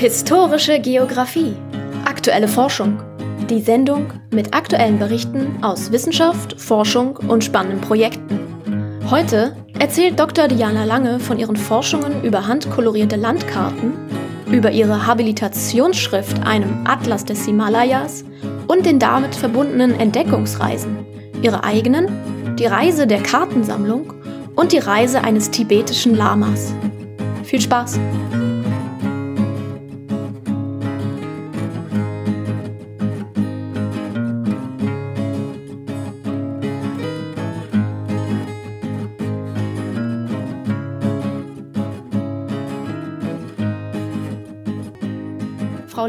Historische Geographie. Aktuelle Forschung. Die Sendung mit aktuellen Berichten aus Wissenschaft, Forschung und spannenden Projekten. Heute erzählt Dr. Diana Lange von ihren Forschungen über handkolorierte Landkarten, über ihre Habilitationsschrift einem Atlas des Himalayas und den damit verbundenen Entdeckungsreisen, ihre eigenen, die Reise der Kartensammlung und die Reise eines tibetischen Lamas. Viel Spaß!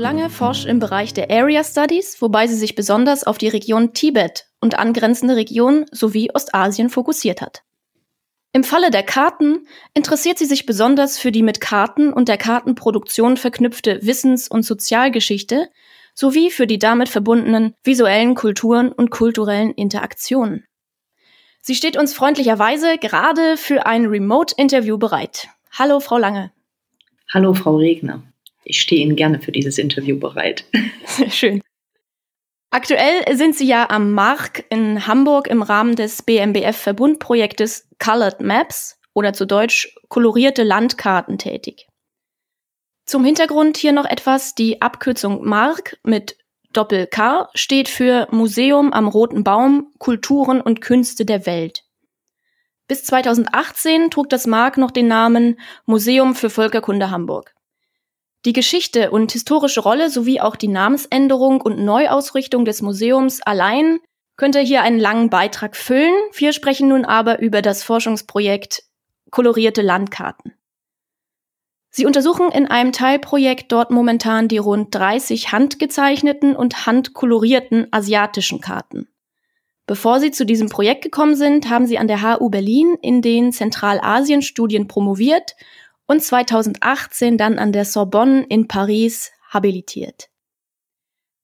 Lange forscht im Bereich der Area Studies, wobei sie sich besonders auf die Region Tibet und angrenzende Regionen sowie Ostasien fokussiert hat. Im Falle der Karten interessiert sie sich besonders für die mit Karten und der Kartenproduktion verknüpfte Wissens- und Sozialgeschichte sowie für die damit verbundenen visuellen Kulturen und kulturellen Interaktionen. Sie steht uns freundlicherweise gerade für ein Remote-Interview bereit. Hallo, Frau Lange. Hallo, Frau Regner. Ich stehe Ihnen gerne für dieses Interview bereit. Sehr schön. Aktuell sind Sie ja am Mark in Hamburg im Rahmen des BMBF-Verbundprojektes Colored Maps oder zu Deutsch kolorierte Landkarten tätig. Zum Hintergrund hier noch etwas. Die Abkürzung MARK mit Doppel K steht für Museum am Roten Baum, Kulturen und Künste der Welt. Bis 2018 trug das MARK noch den Namen Museum für Völkerkunde Hamburg. Die Geschichte und historische Rolle sowie auch die Namensänderung und Neuausrichtung des Museums allein könnte hier einen langen Beitrag füllen. Wir sprechen nun aber über das Forschungsprojekt Kolorierte Landkarten. Sie untersuchen in einem Teilprojekt dort momentan die rund 30 handgezeichneten und handkolorierten asiatischen Karten. Bevor Sie zu diesem Projekt gekommen sind, haben Sie an der HU Berlin in den Zentralasien-Studien promoviert und 2018 dann an der Sorbonne in Paris habilitiert.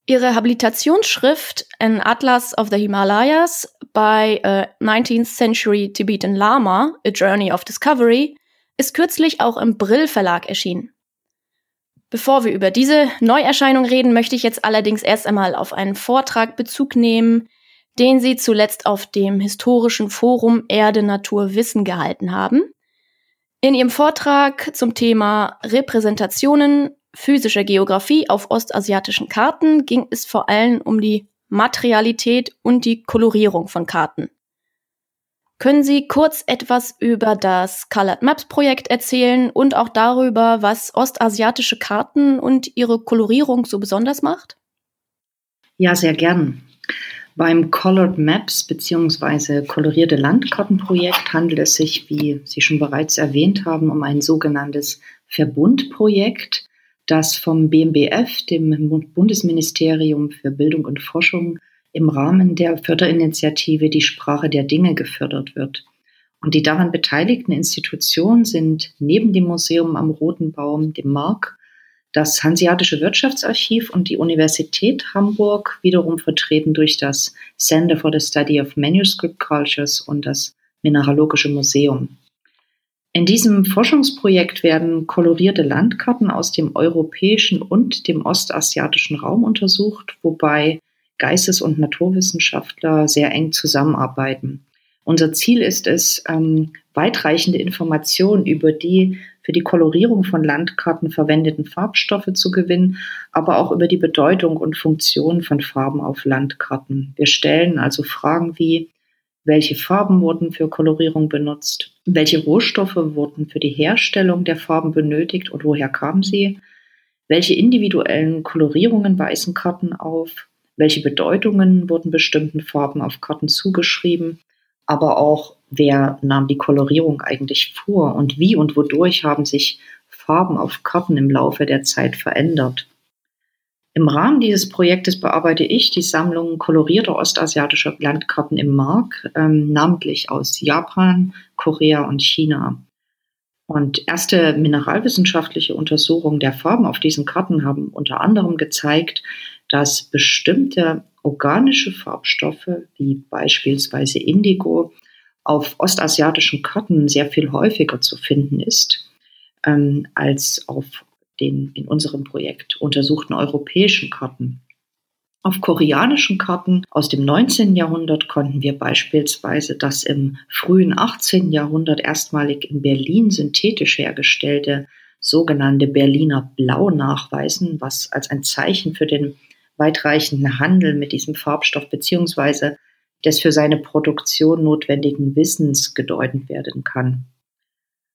Ihre Habilitationsschrift An Atlas of the Himalayas by a 19th Century Tibetan Lama, A Journey of Discovery, ist kürzlich auch im Brill Verlag erschienen. Bevor wir über diese Neuerscheinung reden, möchte ich jetzt allerdings erst einmal auf einen Vortrag Bezug nehmen, den Sie zuletzt auf dem historischen Forum Erde, Natur, Wissen gehalten haben. In ihrem Vortrag zum Thema Repräsentationen physischer Geografie auf ostasiatischen Karten ging es vor allem um die Materialität und die Kolorierung von Karten. Können Sie kurz etwas über das Colored Maps Projekt erzählen und auch darüber, was ostasiatische Karten und ihre Kolorierung so besonders macht? Ja, sehr gern. Beim Colored Maps bzw. kolorierte Landkartenprojekt handelt es sich, wie Sie schon bereits erwähnt haben, um ein sogenanntes Verbundprojekt, das vom BMBF, dem Bundesministerium für Bildung und Forschung, im Rahmen der Förderinitiative Die Sprache der Dinge gefördert wird. Und die daran beteiligten Institutionen sind neben dem Museum am Roten Baum, dem Mark, das Hanseatische Wirtschaftsarchiv und die Universität Hamburg, wiederum vertreten durch das Center for the Study of Manuscript Cultures und das Mineralogische Museum. In diesem Forschungsprojekt werden kolorierte Landkarten aus dem europäischen und dem ostasiatischen Raum untersucht, wobei Geistes- und Naturwissenschaftler sehr eng zusammenarbeiten. Unser Ziel ist es, ähm, weitreichende Informationen über die für die Kolorierung von Landkarten verwendeten Farbstoffe zu gewinnen, aber auch über die Bedeutung und Funktion von Farben auf Landkarten. Wir stellen also Fragen wie, welche Farben wurden für Kolorierung benutzt? Welche Rohstoffe wurden für die Herstellung der Farben benötigt und woher kamen sie? Welche individuellen Kolorierungen weisen Karten auf? Welche Bedeutungen wurden bestimmten Farben auf Karten zugeschrieben? Aber auch wer nahm die Kolorierung eigentlich vor und wie und wodurch haben sich Farben auf Karten im Laufe der Zeit verändert. Im Rahmen dieses Projektes bearbeite ich die Sammlung kolorierter ostasiatischer Landkarten im Mark, ähm, namentlich aus Japan, Korea und China. Und erste mineralwissenschaftliche Untersuchungen der Farben auf diesen Karten haben unter anderem gezeigt, dass bestimmte organische Farbstoffe, wie beispielsweise Indigo, auf ostasiatischen Karten sehr viel häufiger zu finden ist ähm, als auf den in unserem Projekt untersuchten europäischen Karten. Auf koreanischen Karten aus dem 19. Jahrhundert konnten wir beispielsweise das im frühen 18. Jahrhundert erstmalig in Berlin synthetisch hergestellte sogenannte Berliner Blau nachweisen, was als ein Zeichen für den weitreichenden Handel mit diesem Farbstoff beziehungsweise des für seine Produktion notwendigen Wissens gedeutet werden kann.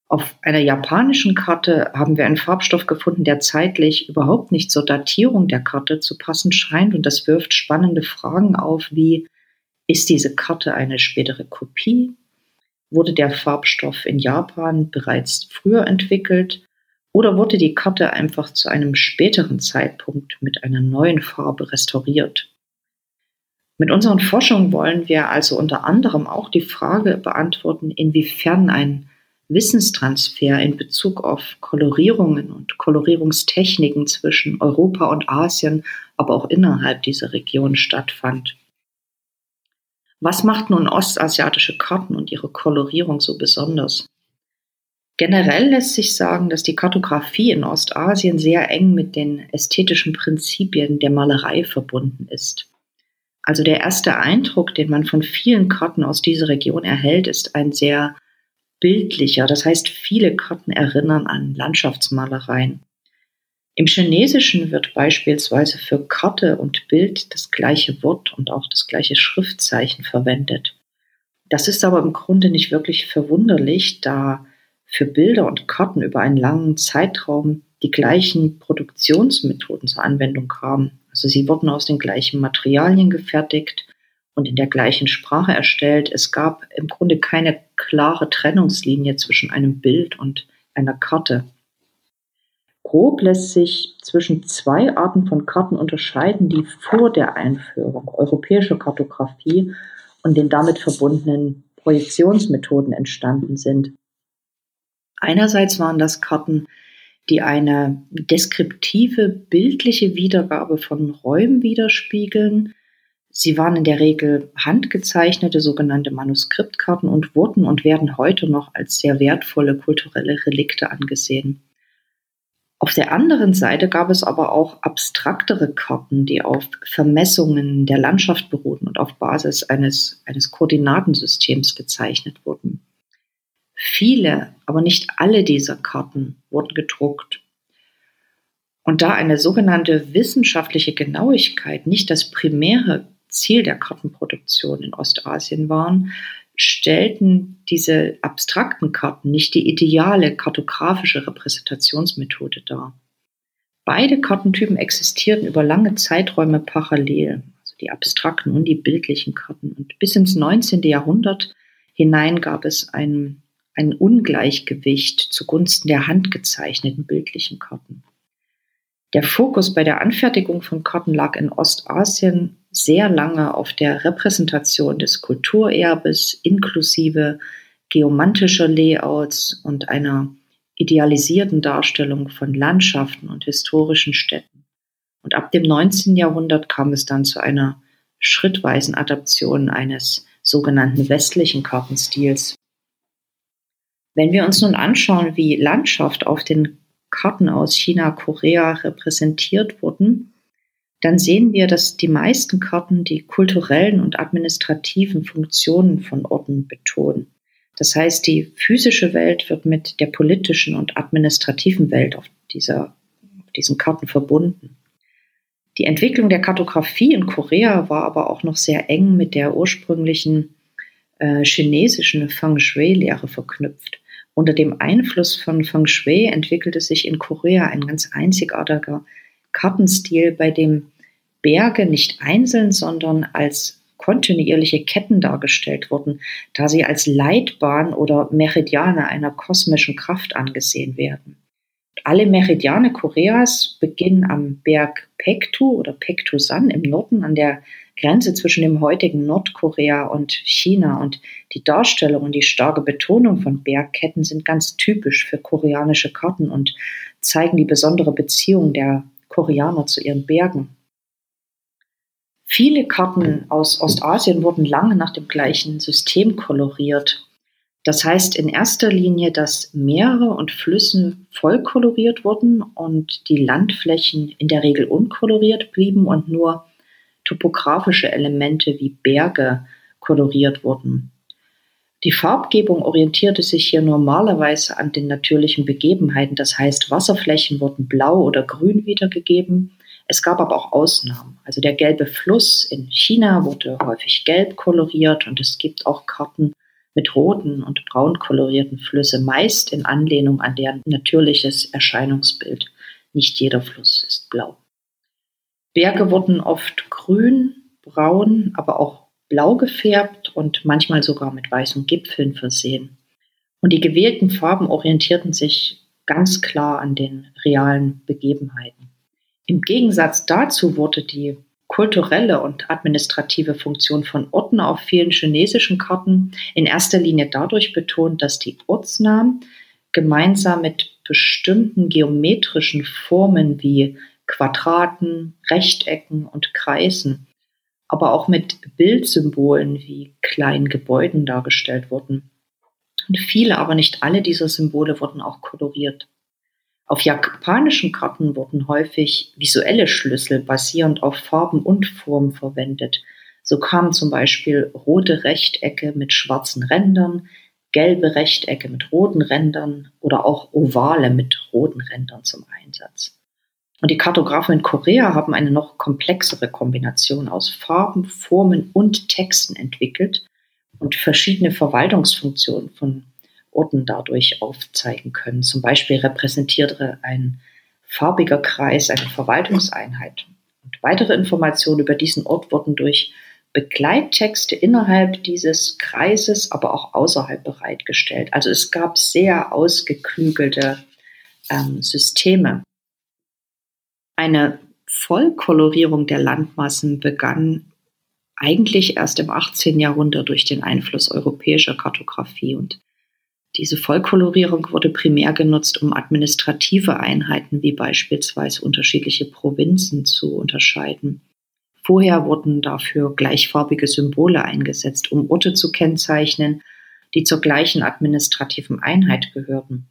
Auf einer japanischen Karte haben wir einen Farbstoff gefunden, der zeitlich überhaupt nicht zur Datierung der Karte zu passen scheint. Und das wirft spannende Fragen auf, wie ist diese Karte eine spätere Kopie? Wurde der Farbstoff in Japan bereits früher entwickelt? Oder wurde die Karte einfach zu einem späteren Zeitpunkt mit einer neuen Farbe restauriert? Mit unseren Forschungen wollen wir also unter anderem auch die Frage beantworten, inwiefern ein Wissenstransfer in Bezug auf Kolorierungen und Kolorierungstechniken zwischen Europa und Asien, aber auch innerhalb dieser Region stattfand. Was macht nun ostasiatische Karten und ihre Kolorierung so besonders? Generell lässt sich sagen, dass die Kartografie in Ostasien sehr eng mit den ästhetischen Prinzipien der Malerei verbunden ist. Also der erste Eindruck, den man von vielen Karten aus dieser Region erhält, ist ein sehr bildlicher. Das heißt, viele Karten erinnern an Landschaftsmalereien. Im Chinesischen wird beispielsweise für Karte und Bild das gleiche Wort und auch das gleiche Schriftzeichen verwendet. Das ist aber im Grunde nicht wirklich verwunderlich, da für Bilder und Karten über einen langen Zeitraum die gleichen Produktionsmethoden zur Anwendung kamen. Also sie wurden aus den gleichen Materialien gefertigt und in der gleichen Sprache erstellt. Es gab im Grunde keine klare Trennungslinie zwischen einem Bild und einer Karte. Grob lässt sich zwischen zwei Arten von Karten unterscheiden, die vor der Einführung europäischer Kartografie und den damit verbundenen Projektionsmethoden entstanden sind. Einerseits waren das Karten, die eine deskriptive bildliche Wiedergabe von Räumen widerspiegeln. Sie waren in der Regel handgezeichnete sogenannte Manuskriptkarten und wurden und werden heute noch als sehr wertvolle kulturelle Relikte angesehen. Auf der anderen Seite gab es aber auch abstraktere Karten, die auf Vermessungen der Landschaft beruhten und auf Basis eines, eines Koordinatensystems gezeichnet wurden. Viele, aber nicht alle dieser Karten wurden gedruckt. Und da eine sogenannte wissenschaftliche Genauigkeit nicht das primäre Ziel der Kartenproduktion in Ostasien waren, stellten diese abstrakten Karten nicht die ideale kartografische Repräsentationsmethode dar. Beide Kartentypen existierten über lange Zeiträume parallel, also die abstrakten und die bildlichen Karten. Und bis ins 19. Jahrhundert hinein gab es einen ein Ungleichgewicht zugunsten der handgezeichneten bildlichen Karten. Der Fokus bei der Anfertigung von Karten lag in Ostasien sehr lange auf der Repräsentation des Kulturerbes inklusive geomantischer Layouts und einer idealisierten Darstellung von Landschaften und historischen Städten. Und ab dem 19. Jahrhundert kam es dann zu einer schrittweisen Adaption eines sogenannten westlichen Kartenstils, wenn wir uns nun anschauen, wie Landschaft auf den Karten aus China, Korea repräsentiert wurden, dann sehen wir, dass die meisten Karten die kulturellen und administrativen Funktionen von Orten betonen. Das heißt, die physische Welt wird mit der politischen und administrativen Welt auf, dieser, auf diesen Karten verbunden. Die Entwicklung der Kartografie in Korea war aber auch noch sehr eng mit der ursprünglichen äh, chinesischen Feng Shui-Lehre verknüpft. Unter dem Einfluss von Feng Shui entwickelte sich in Korea ein ganz einzigartiger Kartenstil, bei dem Berge nicht einzeln, sondern als kontinuierliche Ketten dargestellt wurden, da sie als Leitbahn oder Meridiane einer kosmischen Kraft angesehen werden. Alle Meridiane Koreas beginnen am Berg Pektu oder Pektusan im Norden an der Grenze zwischen dem heutigen Nordkorea und China und die Darstellung und die starke Betonung von Bergketten sind ganz typisch für koreanische Karten und zeigen die besondere Beziehung der Koreaner zu ihren Bergen. Viele Karten aus Ostasien wurden lange nach dem gleichen System koloriert. Das heißt in erster Linie, dass Meere und Flüsse voll koloriert wurden und die Landflächen in der Regel unkoloriert blieben und nur topografische Elemente wie Berge koloriert wurden. Die Farbgebung orientierte sich hier normalerweise an den natürlichen Begebenheiten, das heißt Wasserflächen wurden blau oder grün wiedergegeben. Es gab aber auch Ausnahmen. Also der gelbe Fluss in China wurde häufig gelb koloriert und es gibt auch Karten mit roten und braun kolorierten Flüsse, meist in Anlehnung an deren natürliches Erscheinungsbild. Nicht jeder Fluss ist blau. Berge wurden oft grün, braun, aber auch blau gefärbt und manchmal sogar mit weißen Gipfeln versehen. Und die gewählten Farben orientierten sich ganz klar an den realen Begebenheiten. Im Gegensatz dazu wurde die kulturelle und administrative Funktion von Orten auf vielen chinesischen Karten in erster Linie dadurch betont, dass die Ortsnamen gemeinsam mit bestimmten geometrischen Formen wie Quadraten, Rechtecken und Kreisen, aber auch mit Bildsymbolen wie kleinen Gebäuden dargestellt wurden. Und viele, aber nicht alle dieser Symbole wurden auch koloriert. Auf japanischen Karten wurden häufig visuelle Schlüssel basierend auf Farben und Formen verwendet. So kamen zum Beispiel rote Rechtecke mit schwarzen Rändern, gelbe Rechtecke mit roten Rändern oder auch Ovale mit roten Rändern zum Einsatz. Und die Kartografen in Korea haben eine noch komplexere Kombination aus Farben, Formen und Texten entwickelt und verschiedene Verwaltungsfunktionen von Orten dadurch aufzeigen können. Zum Beispiel repräsentierte ein farbiger Kreis eine Verwaltungseinheit. Und weitere Informationen über diesen Ort wurden durch Begleittexte innerhalb dieses Kreises, aber auch außerhalb bereitgestellt. Also es gab sehr ausgeklügelte ähm, Systeme. Eine Vollkolorierung der Landmassen begann eigentlich erst im 18. Jahrhundert durch den Einfluss europäischer Kartografie und diese Vollkolorierung wurde primär genutzt, um administrative Einheiten wie beispielsweise unterschiedliche Provinzen zu unterscheiden. Vorher wurden dafür gleichfarbige Symbole eingesetzt, um Orte zu kennzeichnen, die zur gleichen administrativen Einheit gehörten.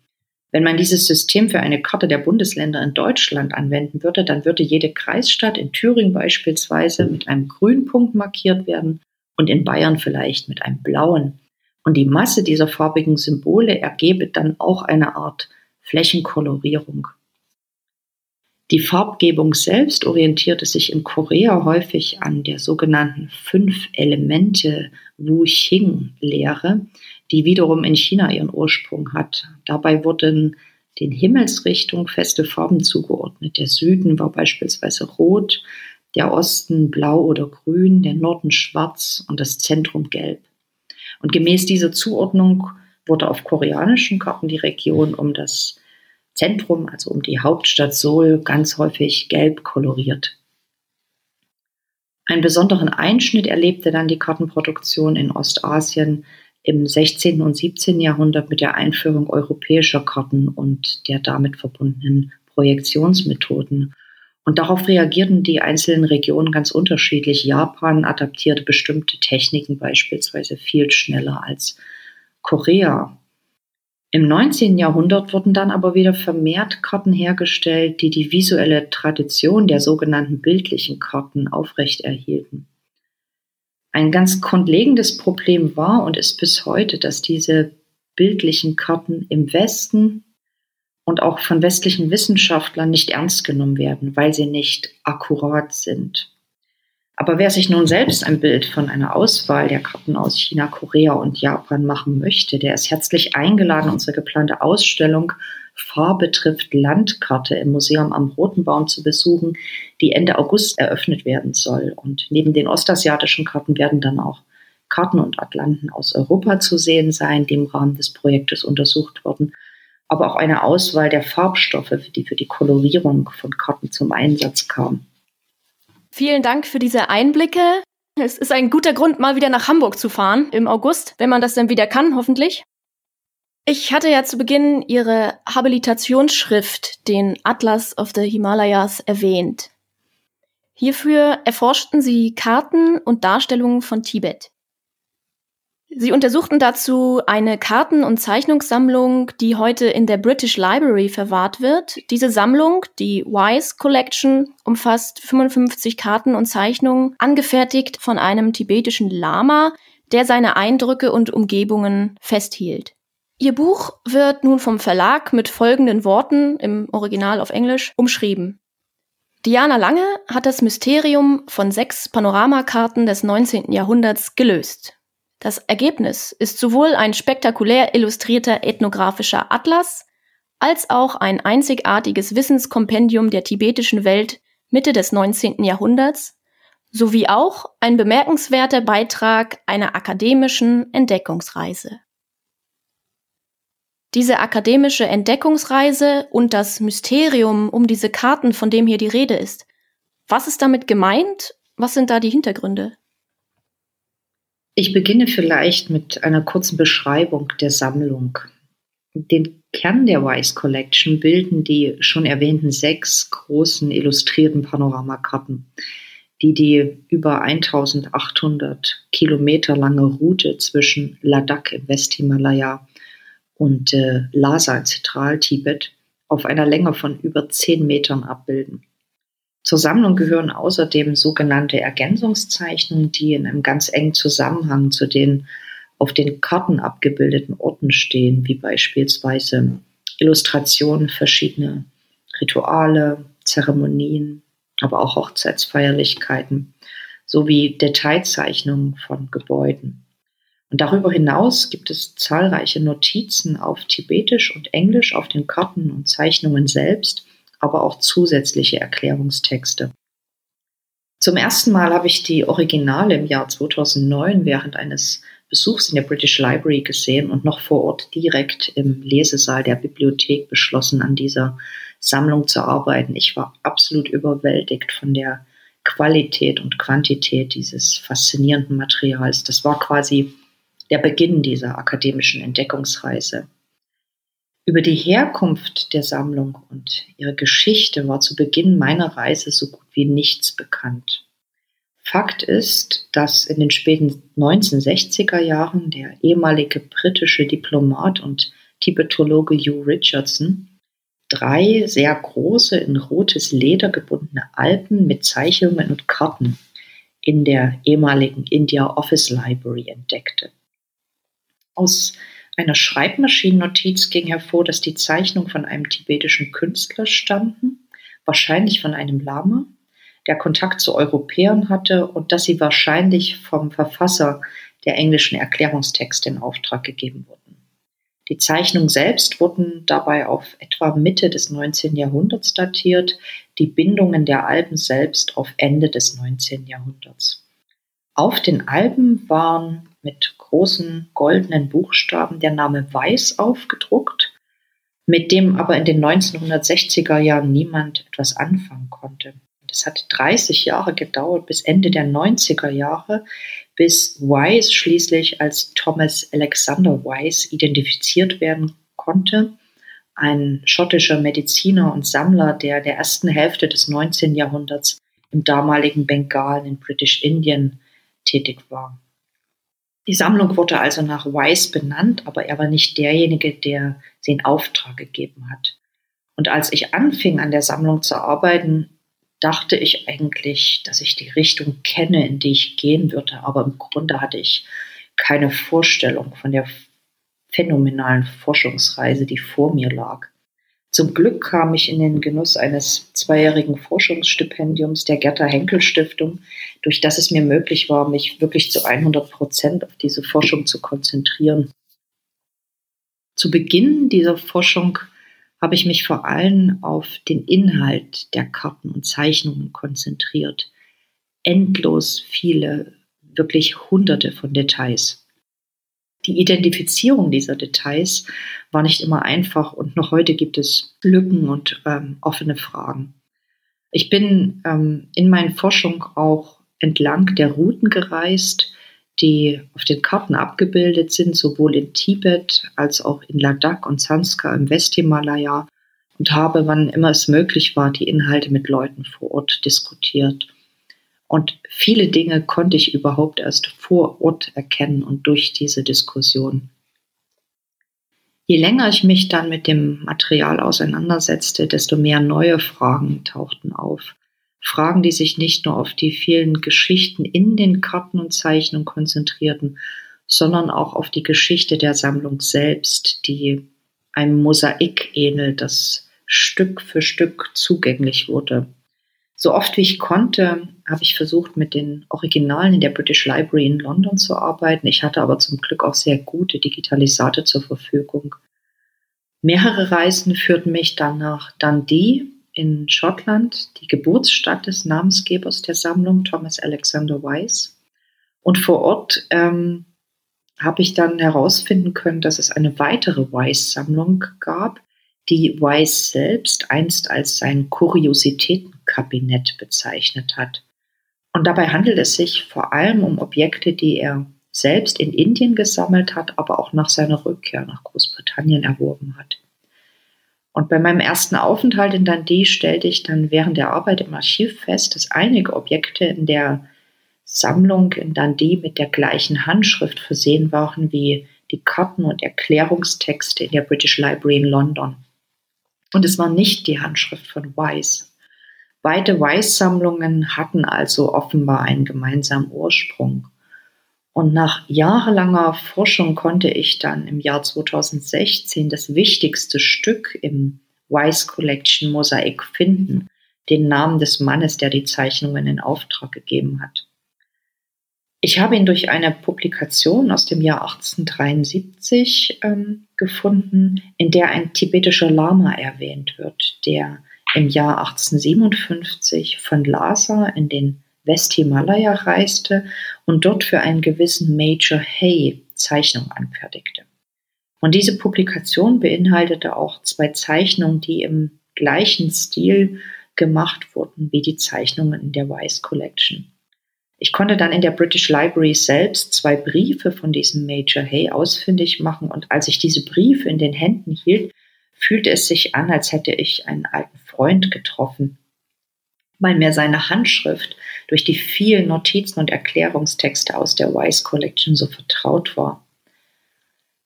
Wenn man dieses System für eine Karte der Bundesländer in Deutschland anwenden würde, dann würde jede Kreisstadt in Thüringen beispielsweise mit einem grünen Punkt markiert werden und in Bayern vielleicht mit einem blauen. Und die Masse dieser farbigen Symbole ergebe dann auch eine Art Flächenkolorierung. Die Farbgebung selbst orientierte sich in Korea häufig an der sogenannten Fünf-Elemente-Wuxing-Lehre, die wiederum in China ihren Ursprung hat. Dabei wurden den Himmelsrichtungen feste Farben zugeordnet. Der Süden war beispielsweise rot, der Osten blau oder grün, der Norden schwarz und das Zentrum gelb. Und gemäß dieser Zuordnung wurde auf koreanischen Karten die Region um das Zentrum, also um die Hauptstadt Seoul, ganz häufig gelb koloriert. Einen besonderen Einschnitt erlebte dann die Kartenproduktion in Ostasien im 16. und 17. Jahrhundert mit der Einführung europäischer Karten und der damit verbundenen Projektionsmethoden. Und darauf reagierten die einzelnen Regionen ganz unterschiedlich. Japan adaptierte bestimmte Techniken beispielsweise viel schneller als Korea. Im 19. Jahrhundert wurden dann aber wieder vermehrt Karten hergestellt, die die visuelle Tradition der sogenannten bildlichen Karten aufrechterhielten. Ein ganz grundlegendes Problem war und ist bis heute, dass diese bildlichen Karten im Westen und auch von westlichen Wissenschaftlern nicht ernst genommen werden, weil sie nicht akkurat sind. Aber wer sich nun selbst ein Bild von einer Auswahl der Karten aus China, Korea und Japan machen möchte, der ist herzlich eingeladen, unsere geplante Ausstellung Farbe trifft Landkarte im Museum am Roten Baum zu besuchen, die Ende August eröffnet werden soll. Und neben den ostasiatischen Karten werden dann auch Karten und Atlanten aus Europa zu sehen sein, die im Rahmen des Projektes untersucht wurden aber auch eine Auswahl der Farbstoffe, die für die Kolorierung von Karten zum Einsatz kamen. Vielen Dank für diese Einblicke. Es ist ein guter Grund, mal wieder nach Hamburg zu fahren im August, wenn man das dann wieder kann, hoffentlich. Ich hatte ja zu Beginn Ihre Habilitationsschrift, den Atlas of the Himalayas, erwähnt. Hierfür erforschten Sie Karten und Darstellungen von Tibet. Sie untersuchten dazu eine Karten- und Zeichnungssammlung, die heute in der British Library verwahrt wird. Diese Sammlung, die Wise Collection, umfasst 55 Karten und Zeichnungen, angefertigt von einem tibetischen Lama, der seine Eindrücke und Umgebungen festhielt. Ihr Buch wird nun vom Verlag mit folgenden Worten im Original auf Englisch umschrieben. Diana Lange hat das Mysterium von sechs Panoramakarten des 19. Jahrhunderts gelöst. Das Ergebnis ist sowohl ein spektakulär illustrierter ethnografischer Atlas als auch ein einzigartiges Wissenskompendium der tibetischen Welt Mitte des 19. Jahrhunderts sowie auch ein bemerkenswerter Beitrag einer akademischen Entdeckungsreise. Diese akademische Entdeckungsreise und das Mysterium um diese Karten, von dem hier die Rede ist, was ist damit gemeint? Was sind da die Hintergründe? Ich beginne vielleicht mit einer kurzen Beschreibung der Sammlung. Den Kern der Wise Collection bilden die schon erwähnten sechs großen illustrierten Panoramakarten, die die über 1800 Kilometer lange Route zwischen Ladakh im Westhimalaya und äh, Lhasa in Zentraltibet auf einer Länge von über 10 Metern abbilden. Zur Sammlung gehören außerdem sogenannte Ergänzungszeichnungen, die in einem ganz engen Zusammenhang zu den auf den Karten abgebildeten Orten stehen, wie beispielsweise Illustrationen verschiedener Rituale, Zeremonien, aber auch Hochzeitsfeierlichkeiten sowie Detailzeichnungen von Gebäuden. Und darüber hinaus gibt es zahlreiche Notizen auf Tibetisch und Englisch auf den Karten und Zeichnungen selbst aber auch zusätzliche Erklärungstexte. Zum ersten Mal habe ich die Originale im Jahr 2009 während eines Besuchs in der British Library gesehen und noch vor Ort direkt im Lesesaal der Bibliothek beschlossen, an dieser Sammlung zu arbeiten. Ich war absolut überwältigt von der Qualität und Quantität dieses faszinierenden Materials. Das war quasi der Beginn dieser akademischen Entdeckungsreise. Über die Herkunft der Sammlung und ihre Geschichte war zu Beginn meiner Reise so gut wie nichts bekannt. Fakt ist, dass in den späten 1960er Jahren der ehemalige britische Diplomat und Tibetologe Hugh Richardson drei sehr große in rotes Leder gebundene Alpen mit Zeichnungen und Karten in der ehemaligen India Office Library entdeckte. Aus einer Schreibmaschinennotiz ging hervor, dass die Zeichnungen von einem tibetischen Künstler stammten, wahrscheinlich von einem Lama, der Kontakt zu Europäern hatte und dass sie wahrscheinlich vom Verfasser der englischen Erklärungstexte in Auftrag gegeben wurden. Die Zeichnungen selbst wurden dabei auf etwa Mitte des 19. Jahrhunderts datiert, die Bindungen der Alben selbst auf Ende des 19. Jahrhunderts. Auf den Alben waren mit großen goldenen Buchstaben der Name Weiß aufgedruckt, mit dem aber in den 1960er Jahren niemand etwas anfangen konnte. Es hat 30 Jahre gedauert, bis Ende der 90er Jahre, bis Wise schließlich als Thomas Alexander Wise identifiziert werden konnte, ein schottischer Mediziner und Sammler, der der ersten Hälfte des 19. Jahrhunderts im damaligen Bengalen in British Indien tätig war. Die Sammlung wurde also nach Weiss benannt, aber er war nicht derjenige, der sie in Auftrag gegeben hat. Und als ich anfing, an der Sammlung zu arbeiten, dachte ich eigentlich, dass ich die Richtung kenne, in die ich gehen würde. Aber im Grunde hatte ich keine Vorstellung von der phänomenalen Forschungsreise, die vor mir lag. Zum Glück kam ich in den Genuss eines zweijährigen Forschungsstipendiums der Gerda Henkel Stiftung, durch das es mir möglich war, mich wirklich zu 100 Prozent auf diese Forschung zu konzentrieren. Zu Beginn dieser Forschung habe ich mich vor allem auf den Inhalt der Karten und Zeichnungen konzentriert. Endlos viele, wirklich hunderte von Details. Die Identifizierung dieser Details war nicht immer einfach und noch heute gibt es Lücken und ähm, offene Fragen. Ich bin ähm, in meinen Forschung auch entlang der Routen gereist, die auf den Karten abgebildet sind, sowohl in Tibet als auch in Ladakh und Sanskar im Westhimalaya und habe, wann immer es möglich war, die Inhalte mit Leuten vor Ort diskutiert. Und viele Dinge konnte ich überhaupt erst vor Ort erkennen und durch diese Diskussion. Je länger ich mich dann mit dem Material auseinandersetzte, desto mehr neue Fragen tauchten auf. Fragen, die sich nicht nur auf die vielen Geschichten in den Karten und Zeichnungen konzentrierten, sondern auch auf die Geschichte der Sammlung selbst, die einem Mosaik ähnelt, das Stück für Stück zugänglich wurde. So oft wie ich konnte, habe ich versucht, mit den Originalen in der British Library in London zu arbeiten. Ich hatte aber zum Glück auch sehr gute Digitalisate zur Verfügung. Mehrere Reisen führten mich dann nach Dundee in Schottland, die Geburtsstadt des Namensgebers der Sammlung, Thomas Alexander Weiss. Und vor Ort ähm, habe ich dann herausfinden können, dass es eine weitere Weiss-Sammlung gab, die Weiss selbst einst als sein Kuriositätenkabinett bezeichnet hat. Und dabei handelt es sich vor allem um Objekte, die er selbst in Indien gesammelt hat, aber auch nach seiner Rückkehr nach Großbritannien erworben hat. Und bei meinem ersten Aufenthalt in Dundee stellte ich dann während der Arbeit im Archiv fest, dass einige Objekte in der Sammlung in Dundee mit der gleichen Handschrift versehen waren wie die Karten und Erklärungstexte in der British Library in London. Und es war nicht die Handschrift von Weiss. Beide Weiss-Sammlungen hatten also offenbar einen gemeinsamen Ursprung. Und nach jahrelanger Forschung konnte ich dann im Jahr 2016 das wichtigste Stück im Weiss Collection Mosaik finden, den Namen des Mannes, der die Zeichnungen in Auftrag gegeben hat. Ich habe ihn durch eine Publikation aus dem Jahr 1873 ähm, gefunden, in der ein tibetischer Lama erwähnt wird, der im Jahr 1857 von Lhasa in den Westhimalaya reiste und dort für einen gewissen Major Hay Zeichnung anfertigte. Und diese Publikation beinhaltete auch zwei Zeichnungen, die im gleichen Stil gemacht wurden wie die Zeichnungen in der Weiss Collection. Ich konnte dann in der British Library selbst zwei Briefe von diesem Major Hay ausfindig machen und als ich diese Briefe in den Händen hielt, fühlte es sich an, als hätte ich einen alten Freund getroffen, weil mir seine Handschrift durch die vielen Notizen und Erklärungstexte aus der Wise Collection so vertraut war.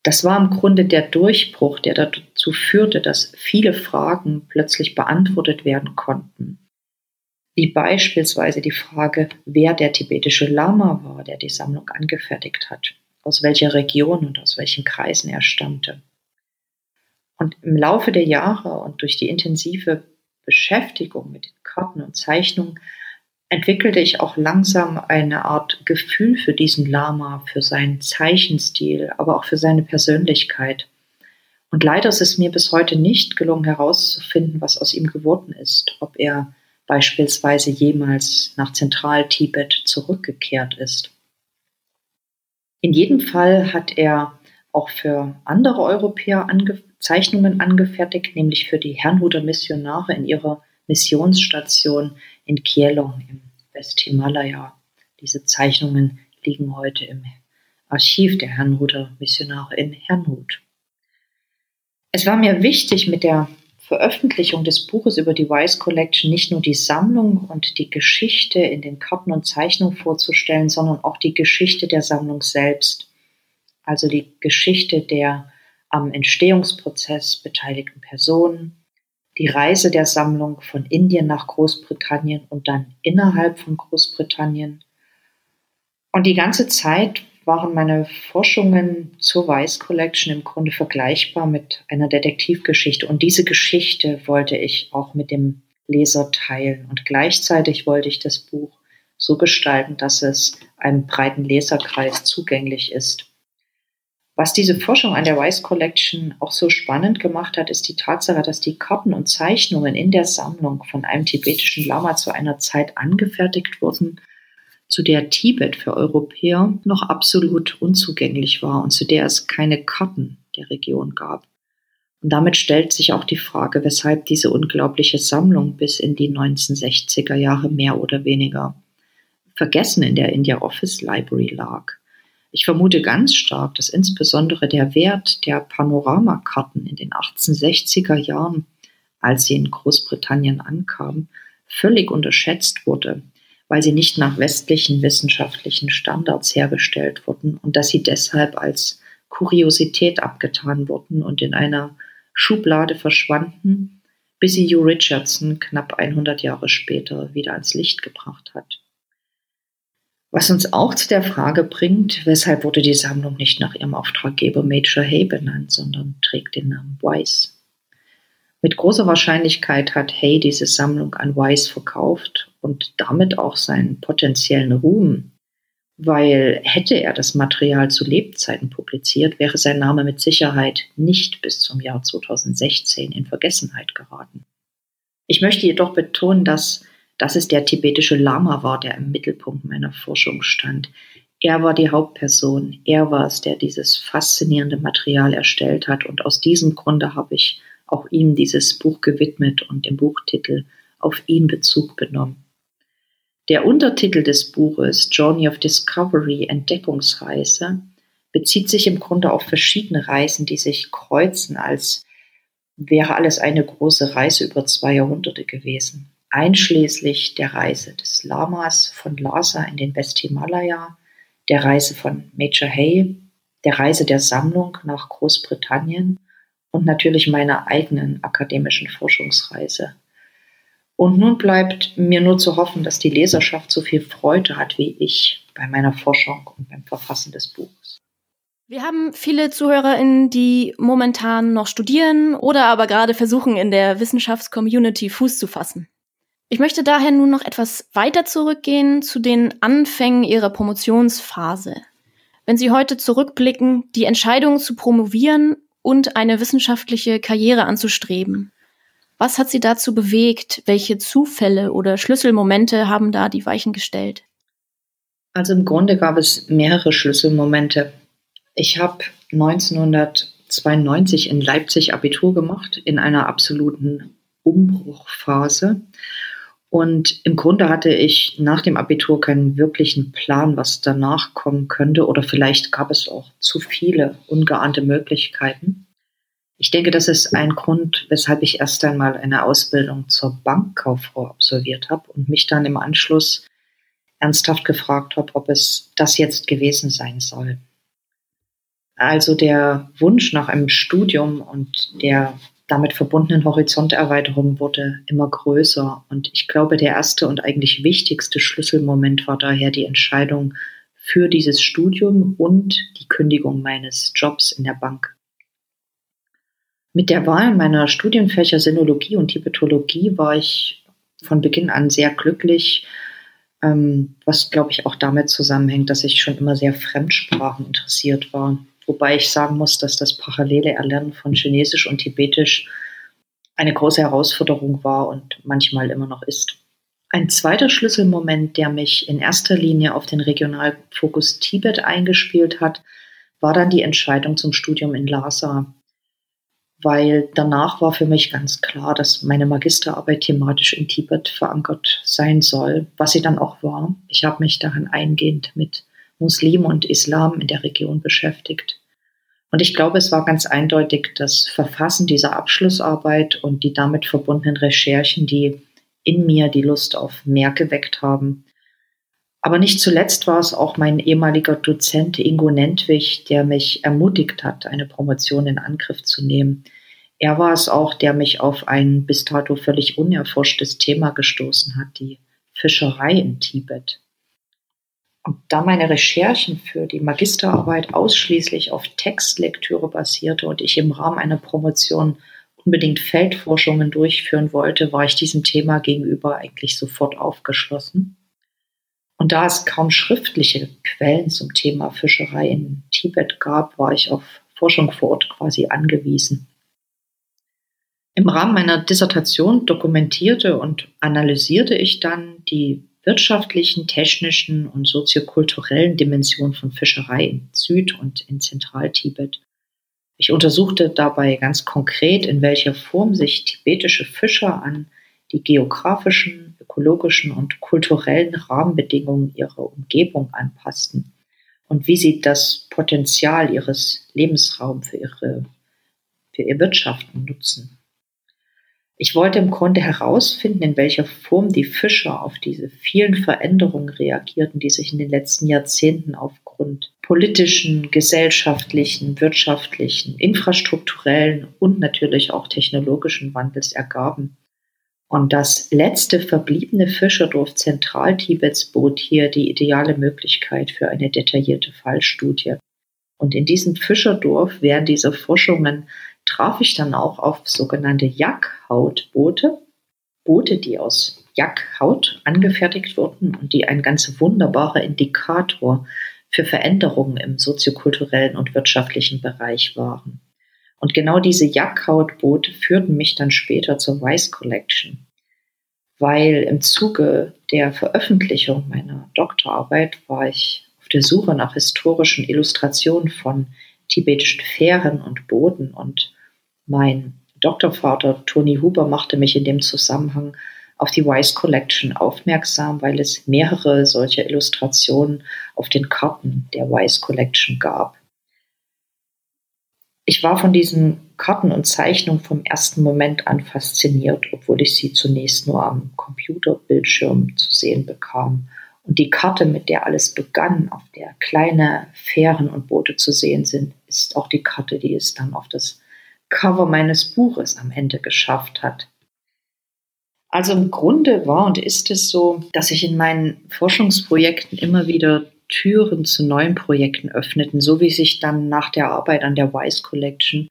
Das war im Grunde der Durchbruch, der dazu führte, dass viele Fragen plötzlich beantwortet werden konnten wie beispielsweise die Frage, wer der tibetische Lama war, der die Sammlung angefertigt hat, aus welcher Region und aus welchen Kreisen er stammte. Und im Laufe der Jahre und durch die intensive Beschäftigung mit den Karten und Zeichnungen entwickelte ich auch langsam eine Art Gefühl für diesen Lama, für seinen Zeichenstil, aber auch für seine Persönlichkeit. Und leider ist es mir bis heute nicht gelungen herauszufinden, was aus ihm geworden ist, ob er beispielsweise jemals nach Zentral-Tibet zurückgekehrt ist. In jedem Fall hat er auch für andere Europäer ange Zeichnungen angefertigt, nämlich für die Herrnhuter Missionare in ihrer Missionsstation in Kielong im Westhimalaya. Diese Zeichnungen liegen heute im Archiv der Herrnhuter Missionare in Herrnhut. Es war mir wichtig, mit der Veröffentlichung des Buches über die Wise Collection nicht nur die Sammlung und die Geschichte in den Karten und Zeichnungen vorzustellen, sondern auch die Geschichte der Sammlung selbst. Also die Geschichte der am Entstehungsprozess beteiligten Personen, die Reise der Sammlung von Indien nach Großbritannien und dann innerhalb von Großbritannien. Und die ganze Zeit waren meine Forschungen zur Weiss Collection im Grunde vergleichbar mit einer Detektivgeschichte. Und diese Geschichte wollte ich auch mit dem Leser teilen. Und gleichzeitig wollte ich das Buch so gestalten, dass es einem breiten Leserkreis zugänglich ist. Was diese Forschung an der Weiss Collection auch so spannend gemacht hat, ist die Tatsache, dass die Karten und Zeichnungen in der Sammlung von einem tibetischen Lama zu einer Zeit angefertigt wurden, zu der Tibet für Europäer noch absolut unzugänglich war und zu der es keine Karten der Region gab. Und damit stellt sich auch die Frage, weshalb diese unglaubliche Sammlung bis in die 1960er Jahre mehr oder weniger vergessen in der India Office Library lag. Ich vermute ganz stark, dass insbesondere der Wert der Panoramakarten in den 1860er Jahren, als sie in Großbritannien ankamen, völlig unterschätzt wurde weil sie nicht nach westlichen wissenschaftlichen Standards hergestellt wurden und dass sie deshalb als Kuriosität abgetan wurden und in einer Schublade verschwanden, bis sie Hugh Richardson knapp 100 Jahre später wieder ans Licht gebracht hat. Was uns auch zu der Frage bringt, weshalb wurde die Sammlung nicht nach ihrem Auftraggeber Major Hay benannt, sondern trägt den Namen Weiss. Mit großer Wahrscheinlichkeit hat Hay diese Sammlung an Weiss verkauft und damit auch seinen potenziellen Ruhm, weil hätte er das Material zu Lebzeiten publiziert, wäre sein Name mit Sicherheit nicht bis zum Jahr 2016 in Vergessenheit geraten. Ich möchte jedoch betonen, dass dass es der tibetische Lama war, der im Mittelpunkt meiner Forschung stand. Er war die Hauptperson. Er war es, der dieses faszinierende Material erstellt hat. Und aus diesem Grunde habe ich auch ihm dieses Buch gewidmet und im Buchtitel auf ihn Bezug genommen. Der Untertitel des Buches Journey of Discovery Entdeckungsreise bezieht sich im Grunde auf verschiedene Reisen, die sich kreuzen, als wäre alles eine große Reise über zwei Jahrhunderte gewesen einschließlich der Reise des Lamas von Lhasa in den Westhimalaya, der Reise von Major Hay, der Reise der Sammlung nach Großbritannien und natürlich meiner eigenen akademischen Forschungsreise. Und nun bleibt mir nur zu hoffen, dass die Leserschaft so viel Freude hat wie ich bei meiner Forschung und beim Verfassen des Buches. Wir haben viele ZuhörerInnen, die momentan noch studieren oder aber gerade versuchen, in der Wissenschaftscommunity Fuß zu fassen. Ich möchte daher nun noch etwas weiter zurückgehen zu den Anfängen Ihrer Promotionsphase. Wenn Sie heute zurückblicken, die Entscheidung zu promovieren und eine wissenschaftliche Karriere anzustreben. Was hat Sie dazu bewegt? Welche Zufälle oder Schlüsselmomente haben da die Weichen gestellt? Also im Grunde gab es mehrere Schlüsselmomente. Ich habe 1992 in Leipzig Abitur gemacht, in einer absoluten Umbruchphase. Und im Grunde hatte ich nach dem Abitur keinen wirklichen Plan, was danach kommen könnte. Oder vielleicht gab es auch zu viele ungeahnte Möglichkeiten. Ich denke, das ist ein Grund, weshalb ich erst einmal eine Ausbildung zur Bankkauffrau absolviert habe und mich dann im Anschluss ernsthaft gefragt habe, ob es das jetzt gewesen sein soll. Also der Wunsch nach einem Studium und der damit verbundenen Horizonterweiterung wurde immer größer. Und ich glaube, der erste und eigentlich wichtigste Schlüsselmoment war daher die Entscheidung für dieses Studium und die Kündigung meines Jobs in der Bank. Mit der Wahl meiner Studienfächer Sinologie und Tibetologie war ich von Beginn an sehr glücklich, ähm, was glaube ich auch damit zusammenhängt, dass ich schon immer sehr Fremdsprachen interessiert war. Wobei ich sagen muss, dass das parallele Erlernen von Chinesisch und Tibetisch eine große Herausforderung war und manchmal immer noch ist. Ein zweiter Schlüsselmoment, der mich in erster Linie auf den Regionalfokus Tibet eingespielt hat, war dann die Entscheidung zum Studium in Lhasa. Weil danach war für mich ganz klar, dass meine Magisterarbeit thematisch in Tibet verankert sein soll, was sie dann auch war. Ich habe mich darin eingehend mit Muslim und Islam in der Region beschäftigt. Und ich glaube, es war ganz eindeutig das Verfassen dieser Abschlussarbeit und die damit verbundenen Recherchen, die in mir die Lust auf mehr geweckt haben. Aber nicht zuletzt war es auch mein ehemaliger Dozent Ingo Nentwich, der mich ermutigt hat, eine Promotion in Angriff zu nehmen. Er war es auch, der mich auf ein bis dato völlig unerforschtes Thema gestoßen hat, die Fischerei in Tibet. Und da meine Recherchen für die Magisterarbeit ausschließlich auf Textlektüre basierte und ich im Rahmen einer Promotion unbedingt Feldforschungen durchführen wollte, war ich diesem Thema gegenüber eigentlich sofort aufgeschlossen. Und da es kaum schriftliche Quellen zum Thema Fischerei in Tibet gab, war ich auf Forschung vor Ort quasi angewiesen. Im Rahmen meiner Dissertation dokumentierte und analysierte ich dann die wirtschaftlichen, technischen und soziokulturellen Dimension von Fischerei in Süd- und in Zentraltibet. Ich untersuchte dabei ganz konkret, in welcher Form sich tibetische Fischer an die geografischen, ökologischen und kulturellen Rahmenbedingungen ihrer Umgebung anpassten und wie sie das Potenzial ihres Lebensraums für, ihre, für ihr Wirtschaften nutzen. Ich wollte im Grunde herausfinden, in welcher Form die Fischer auf diese vielen Veränderungen reagierten, die sich in den letzten Jahrzehnten aufgrund politischen, gesellschaftlichen, wirtschaftlichen, infrastrukturellen und natürlich auch technologischen Wandels ergaben. Und das letzte verbliebene Fischerdorf Zentraltibets bot hier die ideale Möglichkeit für eine detaillierte Fallstudie. Und in diesem Fischerdorf während dieser Forschungen traf ich dann auch auf sogenannte Jackhautboote, Boote, die aus Jackhaut angefertigt wurden und die ein ganz wunderbarer Indikator für Veränderungen im soziokulturellen und wirtschaftlichen Bereich waren. Und genau diese Jackhautboote führten mich dann später zur Weiss Collection, weil im Zuge der Veröffentlichung meiner Doktorarbeit war ich auf der Suche nach historischen Illustrationen von tibetischen Fähren und Booten und mein Doktorvater Toni Huber machte mich in dem Zusammenhang auf die Wise Collection aufmerksam, weil es mehrere solcher Illustrationen auf den Karten der Wise Collection gab. Ich war von diesen Karten und Zeichnungen vom ersten Moment an fasziniert, obwohl ich sie zunächst nur am Computerbildschirm zu sehen bekam. Und die Karte, mit der alles begann, auf der kleine Fähren und Boote zu sehen sind, ist auch die Karte, die es dann auf das Cover meines Buches am Ende geschafft hat. Also im Grunde war und ist es so, dass sich in meinen Forschungsprojekten immer wieder Türen zu neuen Projekten öffneten, so wie sich dann nach der Arbeit an der Wise Collection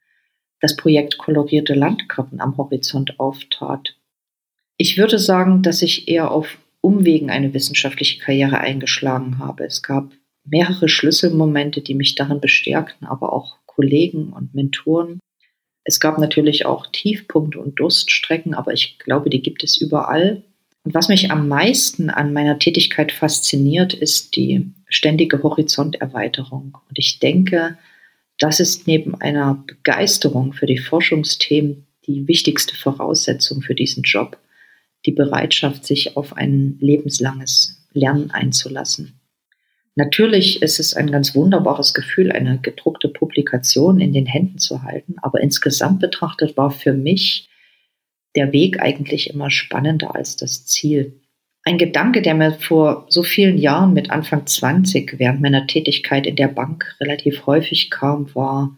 das Projekt kolorierte Landkarten am Horizont auftat. Ich würde sagen, dass ich eher auf Umwegen eine wissenschaftliche Karriere eingeschlagen habe. Es gab mehrere Schlüsselmomente, die mich darin bestärkten, aber auch Kollegen und Mentoren, es gab natürlich auch Tiefpunkte und Durststrecken, aber ich glaube, die gibt es überall. Und was mich am meisten an meiner Tätigkeit fasziniert, ist die ständige Horizonterweiterung. Und ich denke, das ist neben einer Begeisterung für die Forschungsthemen die wichtigste Voraussetzung für diesen Job, die Bereitschaft, sich auf ein lebenslanges Lernen einzulassen. Natürlich ist es ein ganz wunderbares Gefühl, eine gedruckte Publikation in den Händen zu halten, aber insgesamt betrachtet war für mich der Weg eigentlich immer spannender als das Ziel. Ein Gedanke, der mir vor so vielen Jahren mit Anfang 20 während meiner Tätigkeit in der Bank relativ häufig kam, war,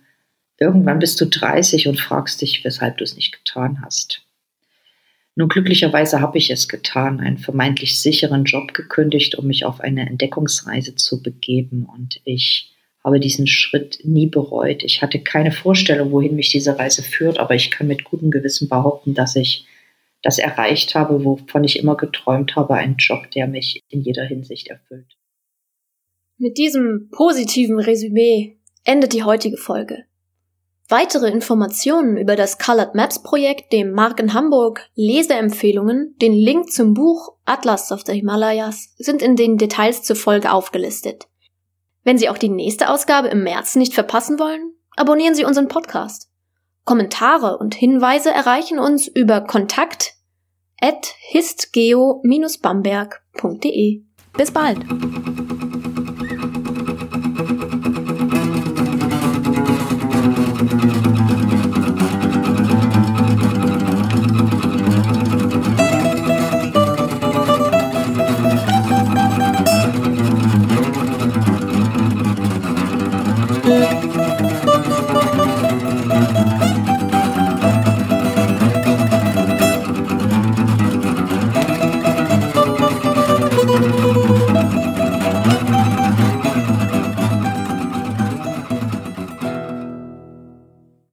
irgendwann bist du 30 und fragst dich, weshalb du es nicht getan hast. Nun glücklicherweise habe ich es getan, einen vermeintlich sicheren Job gekündigt, um mich auf eine Entdeckungsreise zu begeben. Und ich habe diesen Schritt nie bereut. Ich hatte keine Vorstellung, wohin mich diese Reise führt, aber ich kann mit gutem Gewissen behaupten, dass ich das erreicht habe, wovon ich immer geträumt habe, einen Job, der mich in jeder Hinsicht erfüllt. Mit diesem positiven Resümee endet die heutige Folge. Weitere Informationen über das Colored Maps Projekt, dem Mark in Hamburg, Leseempfehlungen, den Link zum Buch Atlas of the Himalayas sind in den Details zur Folge aufgelistet. Wenn Sie auch die nächste Ausgabe im März nicht verpassen wollen, abonnieren Sie unseren Podcast. Kommentare und Hinweise erreichen uns über kontakt at histgeo-bamberg.de. Bis bald!